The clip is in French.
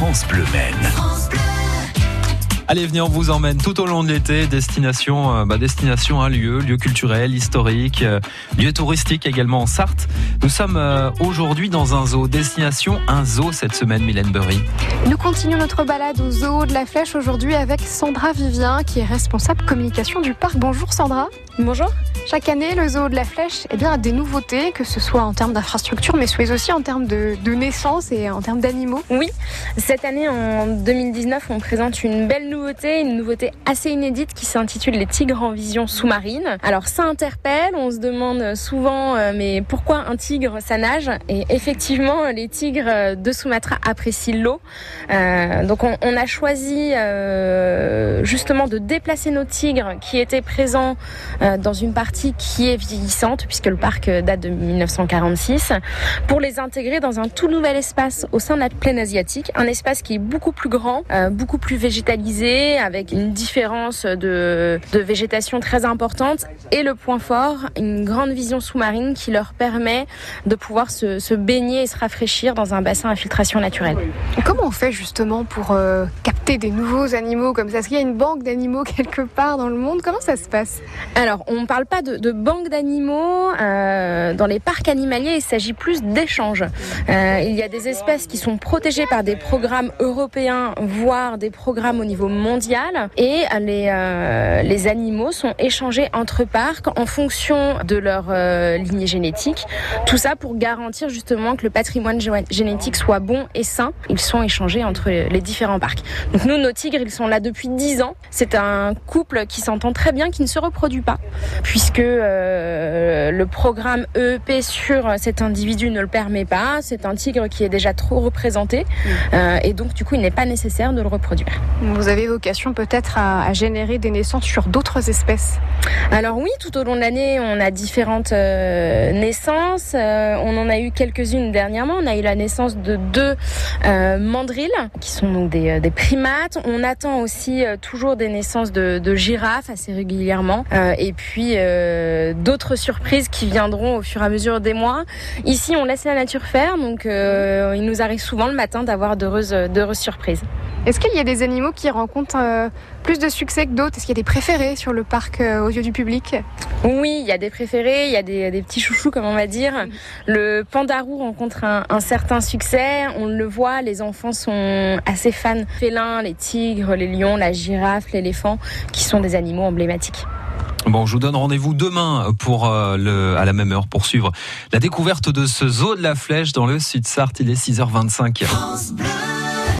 France Bleu Maine. Allez, venez, on vous emmène tout au long de l'été. Destination, euh, bah, destination un lieu, lieu culturel, historique, euh, lieu touristique également en Sarthe. Nous sommes euh, aujourd'hui dans un zoo. Destination un zoo cette semaine, Mylène Burry. Nous continuons notre balade au zoo de la Flèche aujourd'hui avec Sandra Vivien, qui est responsable communication du parc. Bonjour Sandra. Bonjour. Chaque année, le zoo de la Flèche eh bien, a des nouveautés, que ce soit en termes d'infrastructure, mais aussi en termes de, naissance et en termes d'animaux. Oui, cette année, en 2019, on présente une belle nouveauté, une nouveauté assez inédite qui s'intitule les tigres en vision sous-marine. Alors ça interpelle, on se demande souvent, euh, mais pourquoi un tigre, ça nage? Et effectivement, les tigres de Sumatra apprécient l'eau. Euh, donc on, a choisi euh, justement de déplacer nos tigres qui étaient présents dans une partie qui est vieillissante puisque le parc date de 1946 pour les intégrer dans un tout nouvel espace au sein de la plaine asiatique, un espace qui est beaucoup plus grand, euh, beaucoup plus végétalisé avec une différence de, de végétation très importante et le point fort, une grande vision sous-marine qui leur permet de pouvoir se, se, baigner et se rafraîchir dans un bassin à filtration naturelle. Comment on fait justement pour euh, capter des nouveaux animaux comme ça? Est-ce qu'il y a une banque d'animaux quelque part dans le monde? Comment ça se passe? Alors, on ne parle pas de, de banque d'animaux. Euh, dans les parcs animaliers, il s'agit plus d'échanges. Euh, il y a des espèces qui sont protégées par des programmes européens, voire des programmes au niveau mondial. Et les, euh, les animaux sont échangés entre parcs en fonction de leur lignée génétique. Tout ça pour garantir justement que le patrimoine génétique soit bon et sain. Ils sont échangés entre les différents parcs. Donc nous, nos tigres, ils sont là depuis 10 ans. C'est un couple qui s'entend très bien, qui ne se reproduit pas puisque euh, le programme EEP sur cet individu ne le permet pas. C'est un tigre qui est déjà trop représenté euh, et donc du coup il n'est pas nécessaire de le reproduire. Vous avez vocation peut-être à, à, générer des naissances sur d'autres espèces Alors oui, tout au long de l'année on a différentes euh, naissances. On en a eu quelques-unes dernièrement. On a eu la naissance de deux mandrilles qui sont donc des, des, primates. On attend aussi toujours des naissances de, de girafes assez régulièrement et puis euh, d'autres surprises qui viendront au fur et à mesure des mois. Ici, on laisse la nature faire, donc euh, il nous arrive souvent le matin d'avoir d'heureuses, d'heureuses surprises. Est-ce qu'il y a des animaux qui rencontrent euh, plus de succès que d'autres? Est-ce qu'il y a des préférés sur le parc euh, aux yeux du public? Oui, il y a des préférés, il y a des, des, petits chouchous, comme on va dire. Le pandarou rencontre un, un, certain succès, on le voit, les enfants sont assez fans. Félins, les tigres, les lions, la girafe, l'éléphant, qui sont des animaux emblématiques. Bon, je vous donne rendez-vous demain pour euh, le, à la même heure pour suivre la découverte de ce zoo de la Flèche dans le Sud Sarthe. Il est 6h25.